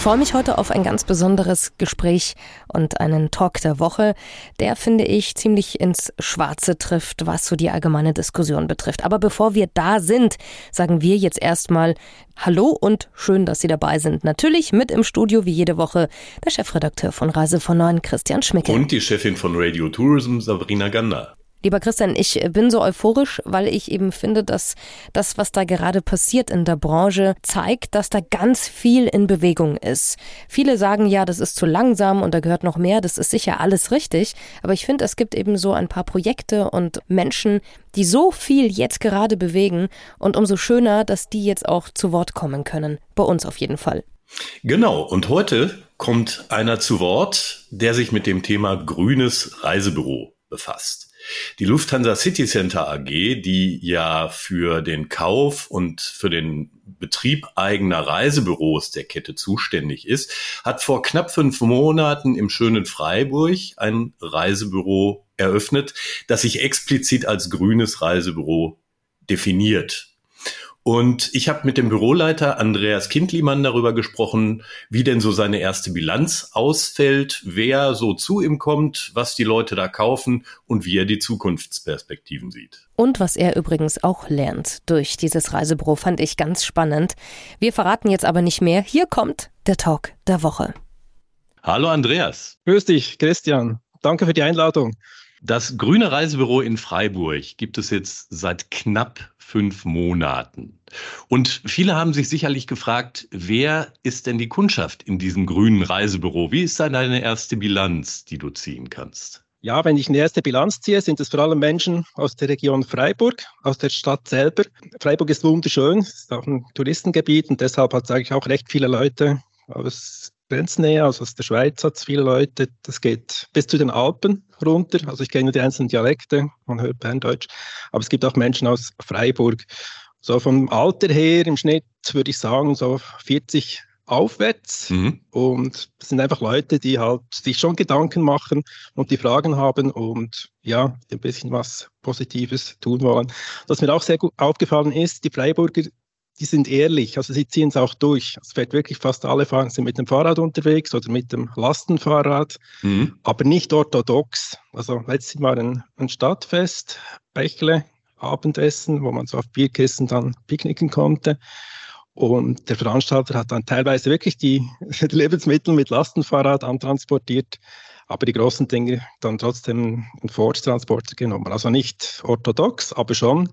Ich freue mich heute auf ein ganz besonderes Gespräch und einen Talk der Woche, der, finde ich, ziemlich ins Schwarze trifft, was so die allgemeine Diskussion betrifft. Aber bevor wir da sind, sagen wir jetzt erstmal Hallo und schön, dass Sie dabei sind. Natürlich mit im Studio wie jede Woche der Chefredakteur von Reise von Neuen, Christian Schmicke. Und die Chefin von Radio Tourism, Sabrina Gander. Lieber Christian, ich bin so euphorisch, weil ich eben finde, dass das, was da gerade passiert in der Branche, zeigt, dass da ganz viel in Bewegung ist. Viele sagen ja, das ist zu langsam und da gehört noch mehr. Das ist sicher alles richtig. Aber ich finde, es gibt eben so ein paar Projekte und Menschen, die so viel jetzt gerade bewegen und umso schöner, dass die jetzt auch zu Wort kommen können. Bei uns auf jeden Fall. Genau. Und heute kommt einer zu Wort, der sich mit dem Thema grünes Reisebüro befasst. Die Lufthansa City Center AG, die ja für den Kauf und für den Betrieb eigener Reisebüros der Kette zuständig ist, hat vor knapp fünf Monaten im schönen Freiburg ein Reisebüro eröffnet, das sich explizit als grünes Reisebüro definiert. Und ich habe mit dem Büroleiter Andreas Kindlimann darüber gesprochen, wie denn so seine erste Bilanz ausfällt, wer so zu ihm kommt, was die Leute da kaufen und wie er die Zukunftsperspektiven sieht. Und was er übrigens auch lernt durch dieses Reisebüro, fand ich ganz spannend. Wir verraten jetzt aber nicht mehr. Hier kommt der Talk der Woche. Hallo Andreas. Grüß dich, Christian. Danke für die Einladung. Das grüne Reisebüro in Freiburg gibt es jetzt seit knapp fünf Monaten. Und viele haben sich sicherlich gefragt, wer ist denn die Kundschaft in diesem grünen Reisebüro? Wie ist da deine erste Bilanz, die du ziehen kannst? Ja, wenn ich eine erste Bilanz ziehe, sind es vor allem Menschen aus der Region Freiburg, aus der Stadt selber. Freiburg ist wunderschön, ist auch ein Touristengebiet und deshalb hat es eigentlich auch recht viele Leute aus Grenznähe, also aus der Schweiz hat es viele Leute. Das geht bis zu den Alpen runter. Also ich kenne die einzelnen Dialekte, man hört Berndeutsch, aber es gibt auch Menschen aus Freiburg. So vom Alter her im Schnitt würde ich sagen so 40 aufwärts. Mhm. Und es sind einfach Leute, die halt sich schon Gedanken machen und die Fragen haben und ja, ein bisschen was Positives tun wollen. Was mir auch sehr gut aufgefallen ist, die Freiburger die sind ehrlich, also sie ziehen es auch durch. Es fährt wirklich fast alle fahren, sind mit dem Fahrrad unterwegs oder mit dem Lastenfahrrad, mhm. aber nicht orthodox. Also letztes Mal ein, ein Stadtfest, Bächle, Abendessen, wo man so auf Bierkissen dann picknicken konnte. Und der Veranstalter hat dann teilweise wirklich die, die Lebensmittel mit Lastenfahrrad antransportiert, aber die großen Dinge dann trotzdem einen Ford-Transporter genommen. Also nicht orthodox, aber schon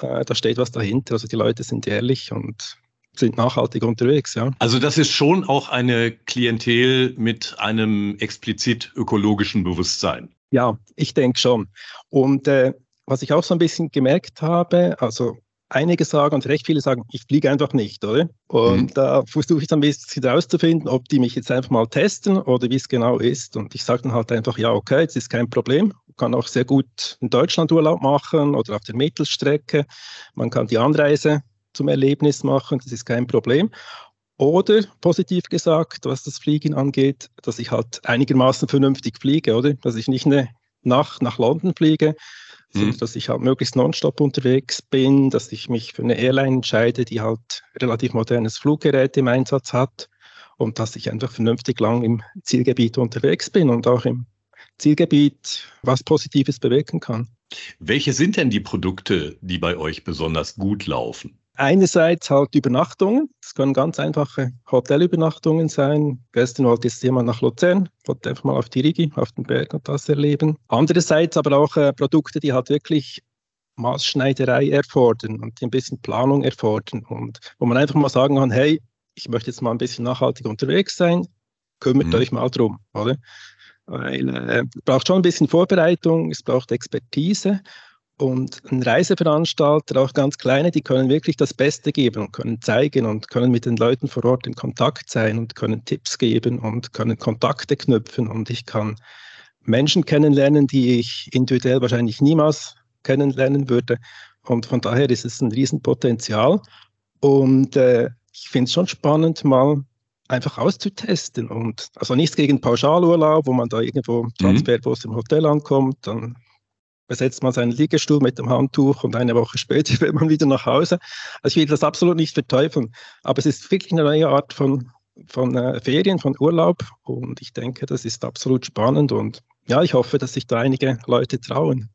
äh, da steht was dahinter. Also die Leute sind ehrlich und sind nachhaltig unterwegs, ja. Also das ist schon auch eine Klientel mit einem explizit ökologischen Bewusstsein. Ja, ich denke schon. Und äh, was ich auch so ein bisschen gemerkt habe, also einige sagen und recht viele sagen, ich fliege einfach nicht, oder? Und mhm. da versuche ich dann ein bisschen herauszufinden, ob die mich jetzt einfach mal testen oder wie es genau ist. Und ich sage dann halt einfach, ja, okay, das ist kein Problem. Man kann auch sehr gut in Deutschland Urlaub machen oder auf der Mittelstrecke. Man kann die Anreise zum Erlebnis machen, das ist kein Problem. Oder positiv gesagt, was das Fliegen angeht, dass ich halt einigermaßen vernünftig fliege, oder? Dass ich nicht eine Nacht nach London fliege, mhm. dass ich halt möglichst nonstop unterwegs bin, dass ich mich für eine Airline entscheide, die halt relativ modernes Fluggerät im Einsatz hat und dass ich einfach vernünftig lang im Zielgebiet unterwegs bin und auch im Zielgebiet was Positives bewirken kann. Welche sind denn die Produkte, die bei euch besonders gut laufen? Einerseits halt Übernachtungen. Das können ganz einfache Hotelübernachtungen sein. Gestern wollte jetzt jemand nach Luzern, wollte einfach mal auf die Rigi, auf den Berg und das erleben. Andererseits aber auch äh, Produkte, die halt wirklich Maßschneiderei erfordern und die ein bisschen Planung erfordern und wo man einfach mal sagen kann, hey, ich möchte jetzt mal ein bisschen nachhaltig unterwegs sein, kümmert mhm. euch mal drum, oder? Weil äh, es braucht schon ein bisschen Vorbereitung, es braucht Expertise und ein Reiseveranstalter, auch ganz kleine, die können wirklich das Beste geben und können zeigen und können mit den Leuten vor Ort in Kontakt sein und können Tipps geben und können Kontakte knüpfen. Und ich kann Menschen kennenlernen, die ich individuell wahrscheinlich niemals kennenlernen würde. Und von daher ist es ein Riesenpotenzial. Und äh, ich finde es schon spannend, mal einfach auszutesten. Und also nichts gegen Pauschalurlaub, wo man da irgendwo mhm. Transferbus im Hotel ankommt, dann besetzt man seinen Liegestuhl mit dem Handtuch und eine Woche später will man wieder nach Hause. Also ich will das absolut nicht verteufeln, aber es ist wirklich eine neue Art von, von äh, Ferien, von Urlaub und ich denke, das ist absolut spannend und ja, ich hoffe, dass sich da einige Leute trauen.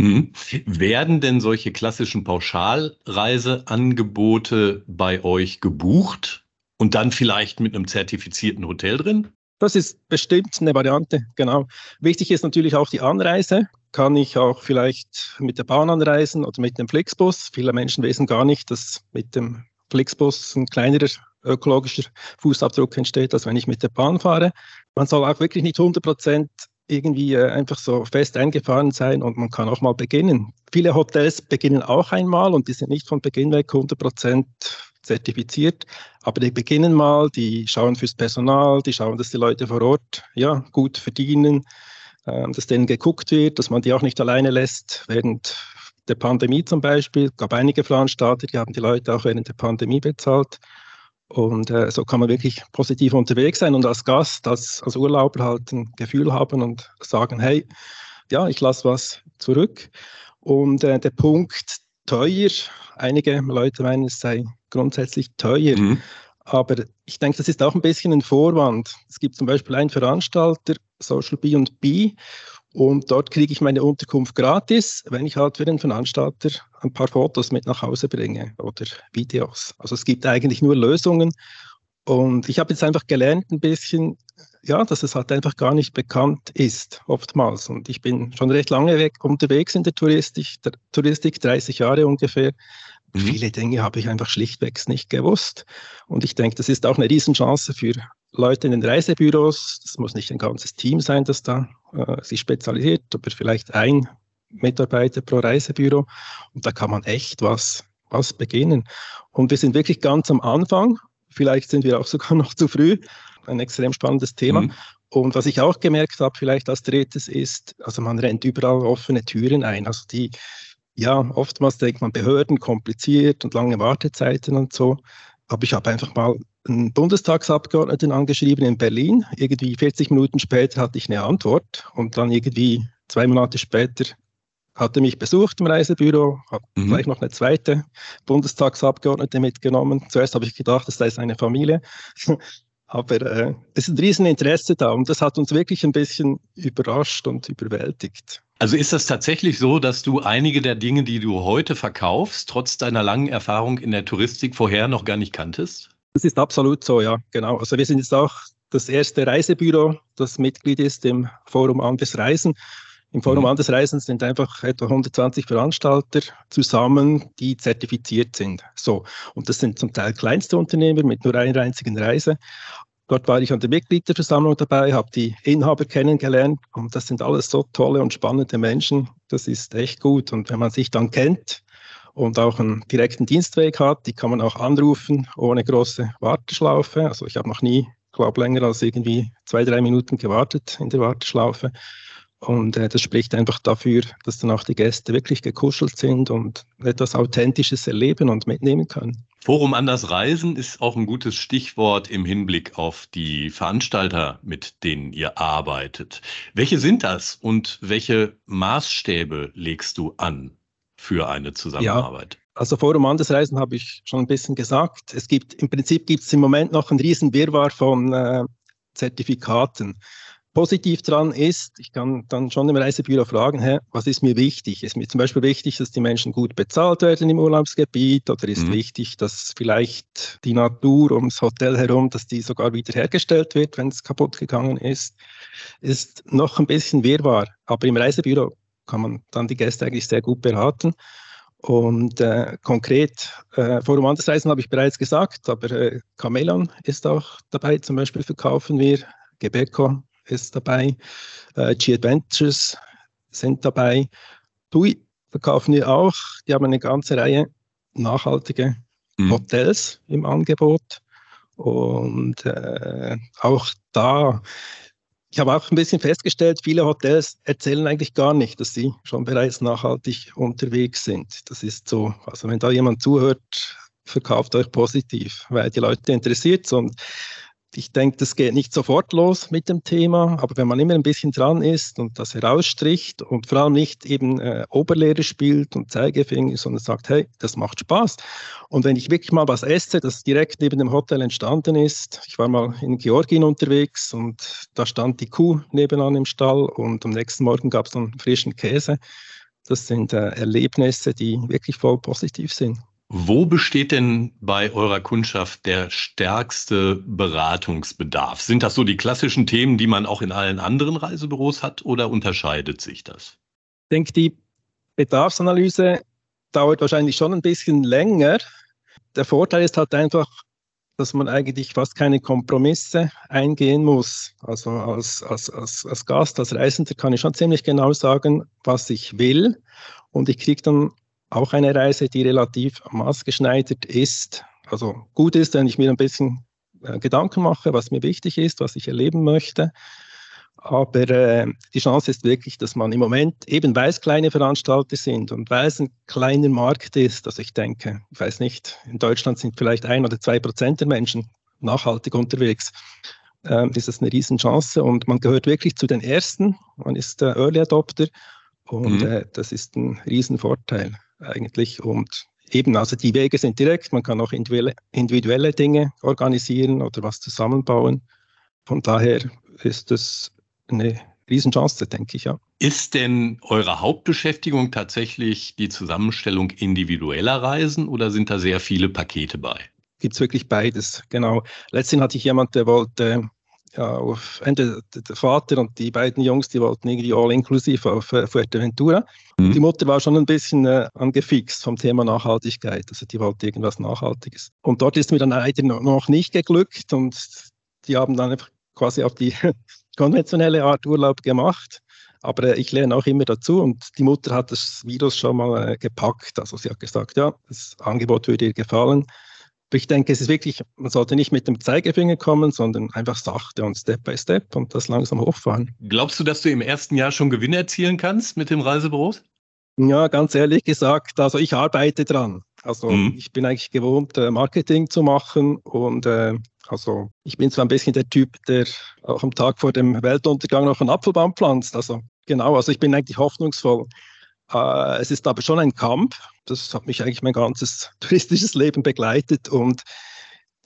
Mhm. Werden denn solche klassischen Pauschalreiseangebote bei euch gebucht und dann vielleicht mit einem zertifizierten Hotel drin? Das ist bestimmt eine Variante, genau. Wichtig ist natürlich auch die Anreise. Kann ich auch vielleicht mit der Bahn anreisen oder mit dem Flixbus? Viele Menschen wissen gar nicht, dass mit dem Flixbus ein kleinerer ökologischer Fußabdruck entsteht, als wenn ich mit der Bahn fahre. Man soll auch wirklich nicht 100 Prozent irgendwie äh, einfach so fest eingefahren sein und man kann auch mal beginnen. Viele Hotels beginnen auch einmal und die sind nicht von Beginn weg 100 Prozent zertifiziert, aber die beginnen mal, die schauen fürs Personal, die schauen, dass die Leute vor Ort ja, gut verdienen, äh, dass denen geguckt wird, dass man die auch nicht alleine lässt während der Pandemie zum Beispiel. Es gab einige Veranstalter, die haben die Leute auch während der Pandemie bezahlt. Und äh, so kann man wirklich positiv unterwegs sein und als Gast, als, als Urlauber halt ein Gefühl haben und sagen, hey, ja, ich lasse was zurück. Und äh, der Punkt teuer, einige Leute meinen, es sei grundsätzlich teuer. Mhm. Aber ich denke, das ist auch ein bisschen ein Vorwand. Es gibt zum Beispiel einen Veranstalter, Social B&B, und dort kriege ich meine Unterkunft gratis, wenn ich halt für den Veranstalter ein paar Fotos mit nach Hause bringe oder Videos. Also es gibt eigentlich nur Lösungen. Und ich habe jetzt einfach gelernt ein bisschen, ja, dass es halt einfach gar nicht bekannt ist, oftmals. Und ich bin schon recht lange weg unterwegs in der Touristik, der Touristik 30 Jahre ungefähr. Mhm. Viele Dinge habe ich einfach schlichtweg nicht gewusst. Und ich denke, das ist auch eine Riesenchance für Leute in den Reisebüros. Das muss nicht ein ganzes Team sein, das da äh, sich spezialisiert, aber vielleicht ein Mitarbeiter pro Reisebüro. Und da kann man echt was, was beginnen. Und wir sind wirklich ganz am Anfang. Vielleicht sind wir auch sogar noch zu früh. Ein extrem spannendes Thema. Mhm. Und was ich auch gemerkt habe, vielleicht als drittes ist, also man rennt überall offene Türen ein. Also die, ja, oftmals denkt man Behörden kompliziert und lange Wartezeiten und so. Aber ich habe einfach mal einen Bundestagsabgeordneten angeschrieben in Berlin. Irgendwie 40 Minuten später hatte ich eine Antwort und dann irgendwie zwei Monate später hat er mich besucht im Reisebüro, hat mhm. gleich noch eine zweite Bundestagsabgeordnete mitgenommen. Zuerst habe ich gedacht, das sei seine Familie. Aber äh, es ist ein Rieseninteresse da und das hat uns wirklich ein bisschen überrascht und überwältigt. Also ist das tatsächlich so, dass du einige der Dinge, die du heute verkaufst, trotz deiner langen Erfahrung in der Touristik vorher noch gar nicht kanntest? Das ist absolut so, ja, genau. Also wir sind jetzt auch das erste Reisebüro, das Mitglied ist im Forum Andes Reisen. Im Forum mhm. Andes Reisen sind einfach etwa 120 Veranstalter zusammen, die zertifiziert sind. So. Und das sind zum Teil kleinste Unternehmer mit nur einer einzigen Reise. Dort war ich an der Mitgliederversammlung dabei, habe die Inhaber kennengelernt und das sind alles so tolle und spannende Menschen. Das ist echt gut. Und wenn man sich dann kennt, und auch einen direkten Dienstweg hat. Die kann man auch anrufen ohne große Warteschlaufe. Also ich habe noch nie, glaube länger als irgendwie zwei, drei Minuten gewartet in der Warteschlaufe. Und äh, das spricht einfach dafür, dass dann auch die Gäste wirklich gekuschelt sind und etwas Authentisches erleben und mitnehmen können. Forum Anders Reisen ist auch ein gutes Stichwort im Hinblick auf die Veranstalter, mit denen ihr arbeitet. Welche sind das und welche Maßstäbe legst du an? für eine Zusammenarbeit? Ja. Also Forum Andersreisen habe ich schon ein bisschen gesagt. Es gibt im Prinzip gibt es im Moment noch einen riesen Wirrwarr von äh, Zertifikaten. Positiv dran ist, ich kann dann schon im Reisebüro fragen, hä, was ist mir wichtig? Ist mir zum Beispiel wichtig, dass die Menschen gut bezahlt werden im Urlaubsgebiet oder ist mhm. wichtig, dass vielleicht die Natur ums Hotel herum, dass die sogar wiederhergestellt wird, wenn es kaputt gegangen ist? Ist noch ein bisschen Wirrwarr. Aber im Reisebüro kann man dann die Gäste eigentlich sehr gut beraten. Und äh, konkret, äh, Forum Andersreisen habe ich bereits gesagt, aber äh, Camelon ist auch dabei, zum Beispiel verkaufen wir, Gebeco ist dabei, äh, G-Adventures sind dabei, TUI verkaufen wir auch, die haben eine ganze Reihe nachhaltige mhm. Hotels im Angebot. Und äh, auch da ich habe auch ein bisschen festgestellt, viele Hotels erzählen eigentlich gar nicht, dass sie schon bereits nachhaltig unterwegs sind. Das ist so, also wenn da jemand zuhört, verkauft euch positiv, weil die Leute interessiert und ich denke, das geht nicht sofort los mit dem Thema, aber wenn man immer ein bisschen dran ist und das herausstricht und vor allem nicht eben äh, Oberlehrer spielt und Zeigefinger, sondern sagt, hey, das macht Spaß. Und wenn ich wirklich mal was esse, das direkt neben dem Hotel entstanden ist, ich war mal in Georgien unterwegs und da stand die Kuh nebenan im Stall und am nächsten Morgen gab es dann frischen Käse. Das sind äh, Erlebnisse, die wirklich voll positiv sind. Wo besteht denn bei eurer Kundschaft der stärkste Beratungsbedarf? Sind das so die klassischen Themen, die man auch in allen anderen Reisebüros hat oder unterscheidet sich das? Ich denke, die Bedarfsanalyse dauert wahrscheinlich schon ein bisschen länger. Der Vorteil ist halt einfach, dass man eigentlich fast keine Kompromisse eingehen muss. Also als, als, als, als Gast, als Reisender kann ich schon ziemlich genau sagen, was ich will. Und ich kriege dann auch eine Reise, die relativ maßgeschneidert ist. Also gut ist, wenn ich mir ein bisschen äh, Gedanken mache, was mir wichtig ist, was ich erleben möchte. Aber äh, die Chance ist wirklich, dass man im Moment, eben weil es kleine Veranstalter sind und weil es ein kleiner Markt ist, also ich denke, ich weiß nicht, in Deutschland sind vielleicht ein oder zwei Prozent der Menschen nachhaltig unterwegs, äh, ist das eine Riesenchance und man gehört wirklich zu den Ersten, man ist äh, Early Adopter und mhm. äh, das ist ein Riesenvorteil eigentlich. Und eben, also die Wege sind direkt, man kann auch individuelle, Dinge organisieren oder was zusammenbauen. Von daher ist es eine Riesenchance, denke ich, ja. Ist denn eure Hauptbeschäftigung tatsächlich die Zusammenstellung individueller Reisen oder sind da sehr viele Pakete bei? Gibt es wirklich beides, genau. Letztens hatte ich jemand, der wollte ja, auf der Vater und die beiden Jungs, die wollten irgendwie all inklusiv auf äh, Fuerteventura. Mhm. Die Mutter war schon ein bisschen äh, angefixt vom Thema Nachhaltigkeit. Also die wollte irgendwas Nachhaltiges. Und dort ist mir dann leider noch nicht geglückt und die haben dann einfach quasi auf die konventionelle Art Urlaub gemacht. Aber äh, ich lerne auch immer dazu und die Mutter hat das Virus schon mal äh, gepackt. Also sie hat gesagt, ja, das Angebot würde ihr gefallen. Ich denke, es ist wirklich, man sollte nicht mit dem Zeigefinger kommen, sondern einfach sachte und Step by Step und das langsam hochfahren. Glaubst du, dass du im ersten Jahr schon Gewinne erzielen kannst mit dem Reisebüros? Ja, ganz ehrlich gesagt, also ich arbeite dran. Also mhm. ich bin eigentlich gewohnt, äh, Marketing zu machen und äh, also ich bin zwar ein bisschen der Typ, der auch am Tag vor dem Weltuntergang noch einen Apfelbaum pflanzt. Also genau, also ich bin eigentlich hoffnungsvoll. Äh, es ist aber schon ein Kampf. Das hat mich eigentlich mein ganzes touristisches Leben begleitet und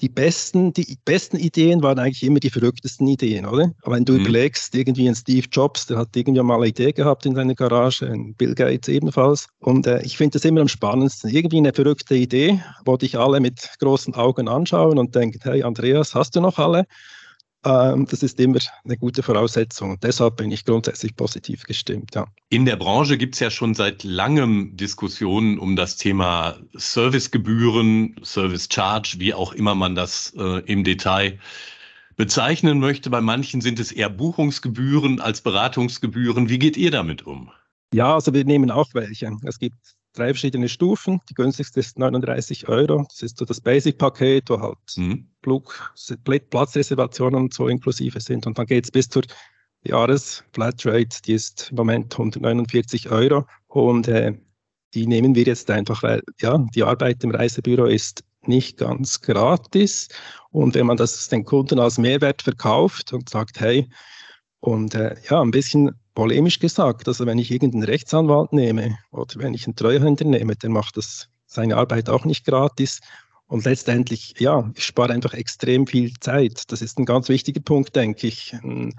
die besten, die besten Ideen waren eigentlich immer die verrücktesten Ideen, oder? Aber wenn du mhm. überlegst, irgendwie ein Steve Jobs, der hat irgendwie mal eine Idee gehabt in seiner Garage, ein Bill Gates ebenfalls. Und äh, ich finde das immer am spannendsten. Irgendwie eine verrückte Idee, wo dich alle mit großen Augen anschauen und denken, hey Andreas, hast du noch alle? Ähm, das ist immer eine gute Voraussetzung. Und deshalb bin ich grundsätzlich positiv gestimmt. Ja. In der Branche gibt es ja schon seit langem Diskussionen um das Thema Servicegebühren, Service Charge, wie auch immer man das äh, im Detail bezeichnen möchte. Bei manchen sind es eher Buchungsgebühren als Beratungsgebühren. Wie geht ihr damit um? Ja, also wir nehmen auch welche. Es gibt drei verschiedene Stufen. Die günstigste ist 39 Euro. Das ist so das Basic-Paket, wo halt mhm. Flug, Platzreservationen und so inklusive sind. Und dann geht es bis zur Jahres-Flatrate, die ist im Moment 149 Euro. Und äh, die nehmen wir jetzt einfach, weil ja, die Arbeit im Reisebüro ist nicht ganz gratis. Und wenn man das den Kunden als Mehrwert verkauft und sagt, hey, und äh, ja, ein bisschen polemisch gesagt, also wenn ich irgendeinen Rechtsanwalt nehme oder wenn ich einen Treuhänder nehme, der macht das seine Arbeit auch nicht gratis. Und letztendlich, ja, ich spare einfach extrem viel Zeit. Das ist ein ganz wichtiger Punkt, denke ich. Eine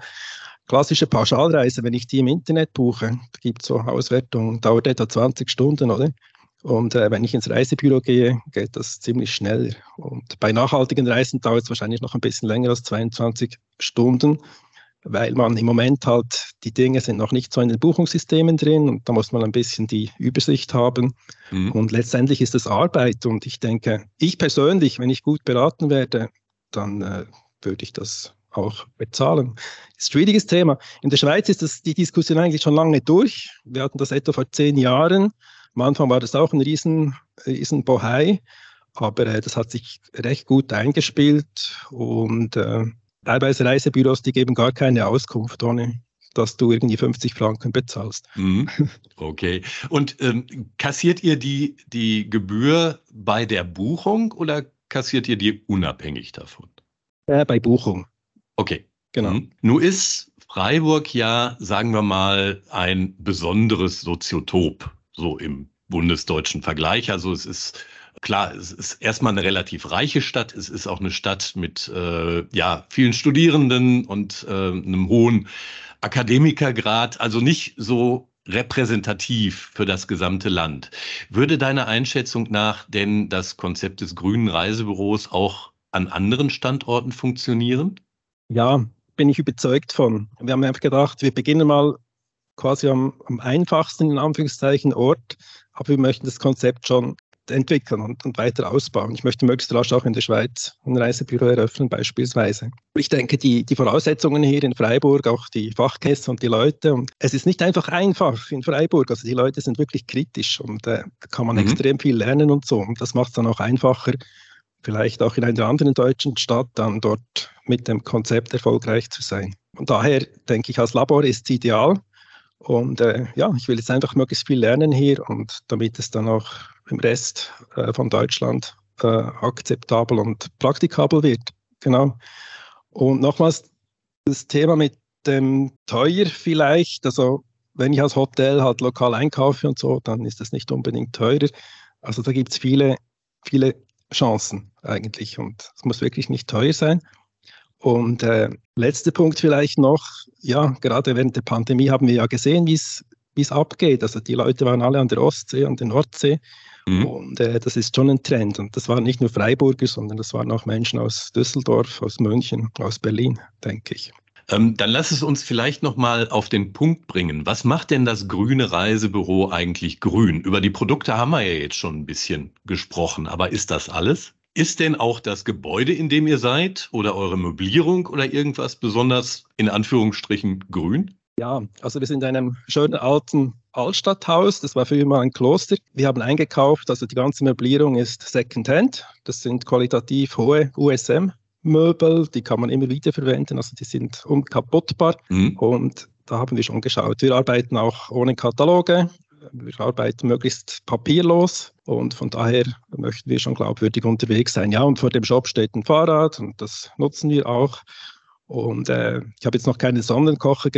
klassische Pauschalreise, wenn ich die im Internet buche, gibt es so Auswertungen, dauert etwa 20 Stunden, oder? Und äh, wenn ich ins Reisebüro gehe, geht das ziemlich schnell. Und bei nachhaltigen Reisen dauert es wahrscheinlich noch ein bisschen länger als 22 Stunden weil man im Moment halt, die Dinge sind noch nicht so in den Buchungssystemen drin und da muss man ein bisschen die Übersicht haben. Mhm. Und letztendlich ist es Arbeit und ich denke, ich persönlich, wenn ich gut beraten werde, dann äh, würde ich das auch bezahlen. Das ist ein schwieriges Thema. In der Schweiz ist das, die Diskussion eigentlich schon lange durch. Wir hatten das etwa vor zehn Jahren. Am Anfang war das auch ein riesen, riesen Bohai, aber äh, das hat sich recht gut eingespielt und äh, teilweise Reisebüros, die geben gar keine Auskunft, ohne dass du irgendwie 50 Franken bezahlst. Mhm. Okay. Und ähm, kassiert ihr die, die Gebühr bei der Buchung oder kassiert ihr die unabhängig davon? Äh, bei Buchung. Okay. Genau. Mhm. Nun ist Freiburg ja, sagen wir mal, ein besonderes Soziotop, so im bundesdeutschen Vergleich. Also es ist klar, es ist erstmal eine relativ reiche Stadt. Es ist auch eine Stadt mit äh, ja, vielen Studierenden und äh, einem hohen Akademikergrad, also nicht so repräsentativ für das gesamte Land. Würde deiner Einschätzung nach denn das Konzept des grünen Reisebüros auch an anderen Standorten funktionieren? Ja, bin ich überzeugt von. Wir haben einfach gedacht, wir beginnen mal quasi am, am einfachsten in Anführungszeichen Ort, aber wir möchten das Konzept schon entwickeln und, und, weiter ausbauen. Ich möchte möglichst rasch auch in der Schweiz ein Reisebüro eröffnen, beispielsweise. Ich denke, die, die Voraussetzungen hier in Freiburg, auch die Fachkäste und die Leute, und es ist nicht einfach einfach in Freiburg. Also die Leute sind wirklich kritisch und äh, da kann man mhm. extrem viel lernen und so. Und das macht es dann auch einfacher, vielleicht auch in einer anderen deutschen Stadt dann dort mit dem Konzept erfolgreich zu sein. Und daher denke ich, als Labor ist es ideal. Und äh, ja, ich will jetzt einfach möglichst viel lernen hier und damit es dann auch im Rest äh, von Deutschland äh, akzeptabel und praktikabel wird. Genau. Und nochmals das Thema mit dem teuer vielleicht. Also wenn ich als Hotel halt lokal einkaufe und so, dann ist das nicht unbedingt teurer. Also da gibt es viele, viele Chancen eigentlich und es muss wirklich nicht teuer sein. Und äh, letzter Punkt vielleicht noch, ja, gerade während der Pandemie haben wir ja gesehen, wie es abgeht. Also die Leute waren alle an der Ostsee, an der Nordsee. Mhm. Und äh, das ist schon ein Trend. Und das waren nicht nur Freiburger, sondern das waren auch Menschen aus Düsseldorf, aus München, aus Berlin, denke ich. Ähm, dann lass es uns vielleicht noch mal auf den Punkt bringen. Was macht denn das grüne Reisebüro eigentlich grün? Über die Produkte haben wir ja jetzt schon ein bisschen gesprochen, aber ist das alles? Ist denn auch das Gebäude, in dem ihr seid, oder eure Möblierung oder irgendwas besonders in Anführungsstrichen grün? Ja, also wir sind in einem schönen alten Altstadthaus. Das war früher mal ein Kloster. Wir haben eingekauft, also die ganze Möblierung ist Secondhand. Das sind qualitativ hohe USM Möbel, die kann man immer wieder verwenden, also die sind unkaputtbar. Mhm. Und da haben wir schon geschaut. Wir arbeiten auch ohne Kataloge. Wir arbeiten möglichst papierlos und von daher möchten wir schon glaubwürdig unterwegs sein. Ja, und vor dem Shop steht ein Fahrrad und das nutzen wir auch. Und äh, ich habe jetzt noch keine Sonnenkocher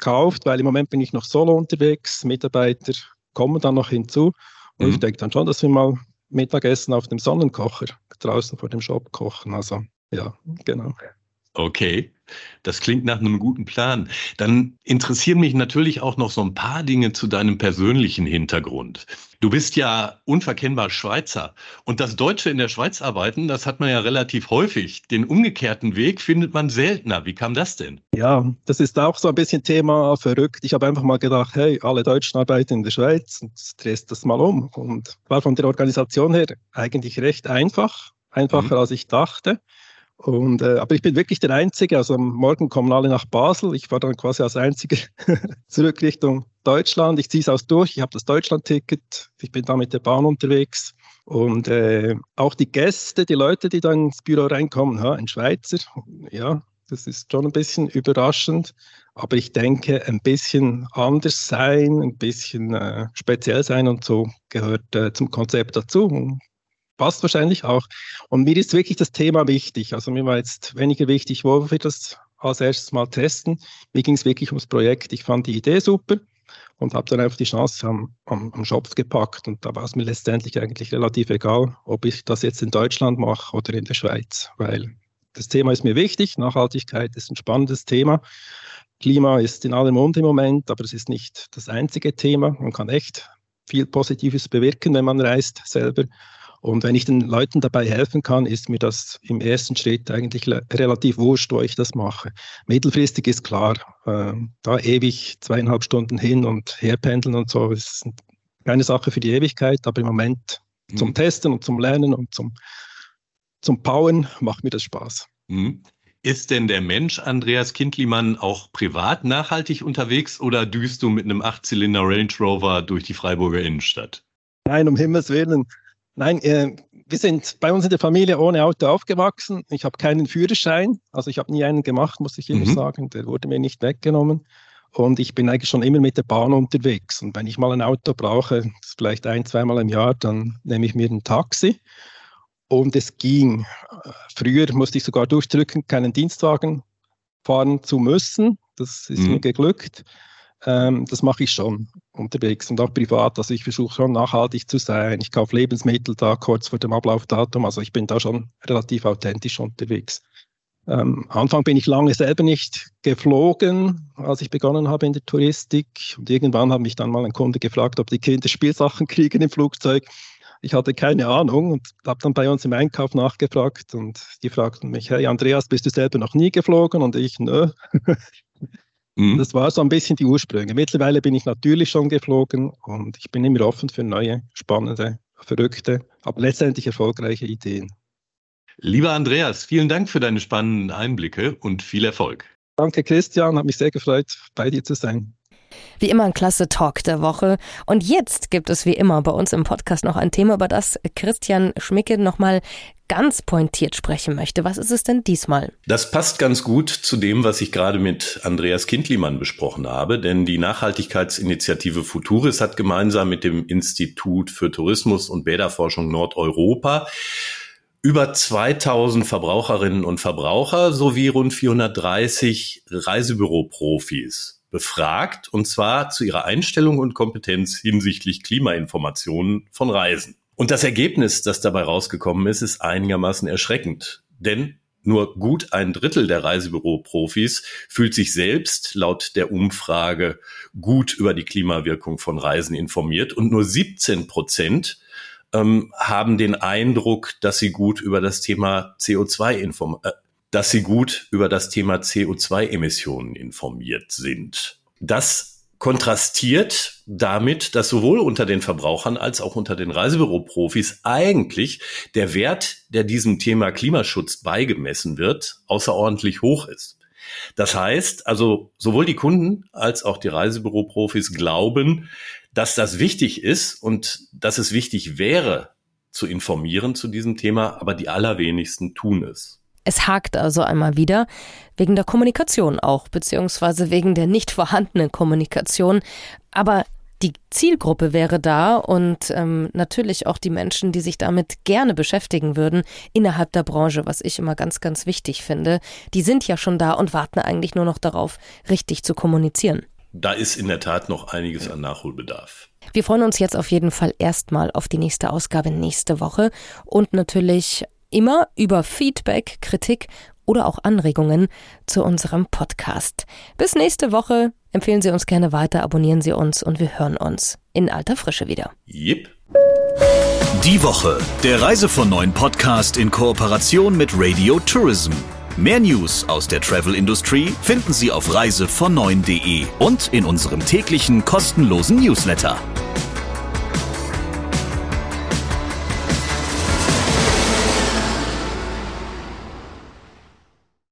gekauft, weil im Moment bin ich noch solo unterwegs. Mitarbeiter kommen dann noch hinzu. Und mhm. ich denke dann schon, dass wir mal Mittagessen auf dem Sonnenkocher draußen vor dem Shop kochen. Also ja, genau. Okay, das klingt nach einem guten Plan. Dann interessieren mich natürlich auch noch so ein paar Dinge zu deinem persönlichen Hintergrund. Du bist ja unverkennbar Schweizer und das Deutsche in der Schweiz arbeiten, das hat man ja relativ häufig. Den umgekehrten Weg findet man seltener. Wie kam das denn? Ja, das ist auch so ein bisschen Thema verrückt. Ich habe einfach mal gedacht, hey, alle Deutschen arbeiten in der Schweiz und drehst das mal um und war von der Organisation her eigentlich recht einfach, einfacher mhm. als ich dachte. Und, äh, aber ich bin wirklich der Einzige. Also am Morgen kommen alle nach Basel. Ich fahre dann quasi als Einziger zurück Richtung Deutschland. Ich ziehe es aus durch. Ich habe das Deutschland-Ticket. Ich bin da mit der Bahn unterwegs. Und äh, auch die Gäste, die Leute, die dann ins Büro reinkommen, ha, ein Schweizer, ja, das ist schon ein bisschen überraschend. Aber ich denke, ein bisschen anders sein, ein bisschen äh, speziell sein und so gehört äh, zum Konzept dazu passt wahrscheinlich auch. Und mir ist wirklich das Thema wichtig. Also mir war jetzt weniger wichtig, wo wir das als erstes mal testen. Mir ging es wirklich ums Projekt. Ich fand die Idee super und habe dann einfach die Chance am, am, am Schopf gepackt. Und da war es mir letztendlich eigentlich relativ egal, ob ich das jetzt in Deutschland mache oder in der Schweiz, weil das Thema ist mir wichtig. Nachhaltigkeit ist ein spannendes Thema. Klima ist in allem Mund im Moment, aber es ist nicht das einzige Thema. Man kann echt viel Positives bewirken, wenn man reist selber. Und wenn ich den Leuten dabei helfen kann, ist mir das im ersten Schritt eigentlich relativ wurscht, wo ich das mache. Mittelfristig ist klar, äh, da ewig zweieinhalb Stunden hin und her pendeln und so, ist keine Sache für die Ewigkeit, aber im Moment mhm. zum Testen und zum Lernen und zum, zum Bauen macht mir das Spaß. Mhm. Ist denn der Mensch Andreas Kindlimann auch privat nachhaltig unterwegs oder düst du mit einem Achtzylinder Range Rover durch die Freiburger Innenstadt? Nein, um Himmels Willen. Nein, äh, wir sind bei uns in der Familie ohne Auto aufgewachsen. Ich habe keinen Führerschein, also ich habe nie einen gemacht, muss ich immer mhm. sagen. Der wurde mir nicht weggenommen. Und ich bin eigentlich schon immer mit der Bahn unterwegs. Und wenn ich mal ein Auto brauche, vielleicht ein, zweimal im Jahr, dann nehme ich mir ein Taxi. Und es ging. Früher musste ich sogar durchdrücken, keinen Dienstwagen fahren zu müssen. Das ist mhm. mir geglückt. Ähm, das mache ich schon unterwegs und auch privat. Also ich versuche schon nachhaltig zu sein. Ich kaufe Lebensmittel da kurz vor dem Ablaufdatum. Also ich bin da schon relativ authentisch unterwegs. Ähm, Anfang bin ich lange selber nicht geflogen, als ich begonnen habe in der Touristik. Und irgendwann hat mich dann mal ein Kunde gefragt, ob die Kinder Spielsachen kriegen im Flugzeug. Ich hatte keine Ahnung und habe dann bei uns im Einkauf nachgefragt und die fragten mich, hey Andreas, bist du selber noch nie geflogen? Und ich, nö. Mhm. Das war so ein bisschen die Ursprünge. Mittlerweile bin ich natürlich schon geflogen und ich bin immer offen für neue, spannende, verrückte, aber letztendlich erfolgreiche Ideen. Lieber Andreas, vielen Dank für deine spannenden Einblicke und viel Erfolg. Danke, Christian. Hat mich sehr gefreut, bei dir zu sein. Wie immer ein klasse Talk der Woche. Und jetzt gibt es wie immer bei uns im Podcast noch ein Thema, über das Christian Schmicke nochmal ganz pointiert sprechen möchte. Was ist es denn diesmal? Das passt ganz gut zu dem, was ich gerade mit Andreas Kindlimann besprochen habe, denn die Nachhaltigkeitsinitiative Futuris hat gemeinsam mit dem Institut für Tourismus und Bäderforschung Nordeuropa über 2000 Verbraucherinnen und Verbraucher sowie rund 430 Reisebüroprofis befragt, und zwar zu ihrer Einstellung und Kompetenz hinsichtlich Klimainformationen von Reisen. Und das Ergebnis, das dabei rausgekommen ist, ist einigermaßen erschreckend. Denn nur gut ein Drittel der Reisebüroprofis fühlt sich selbst laut der Umfrage gut über die Klimawirkung von Reisen informiert und nur 17 Prozent ähm, haben den Eindruck, dass sie gut über das Thema CO2 informiert, äh, dass sie gut über das Thema CO2-Emissionen informiert sind. Das kontrastiert damit, dass sowohl unter den Verbrauchern als auch unter den Reisebüroprofis eigentlich der Wert, der diesem Thema Klimaschutz beigemessen wird, außerordentlich hoch ist. Das heißt, also sowohl die Kunden als auch die Reisebüroprofis glauben, dass das wichtig ist und dass es wichtig wäre, zu informieren zu diesem Thema, aber die allerwenigsten tun es. Es hakt also einmal wieder, wegen der Kommunikation auch, beziehungsweise wegen der nicht vorhandenen Kommunikation. Aber die Zielgruppe wäre da und ähm, natürlich auch die Menschen, die sich damit gerne beschäftigen würden innerhalb der Branche, was ich immer ganz, ganz wichtig finde. Die sind ja schon da und warten eigentlich nur noch darauf, richtig zu kommunizieren da ist in der Tat noch einiges an Nachholbedarf. Wir freuen uns jetzt auf jeden Fall erstmal auf die nächste Ausgabe nächste Woche und natürlich immer über Feedback, Kritik oder auch Anregungen zu unserem Podcast. Bis nächste Woche. Empfehlen Sie uns gerne weiter, abonnieren Sie uns und wir hören uns in alter Frische wieder. Yep. Die Woche, der Reise von neuen Podcast in Kooperation mit Radio Tourism. Mehr News aus der Travel Industry finden Sie auf reisevon9.de und in unserem täglichen kostenlosen Newsletter.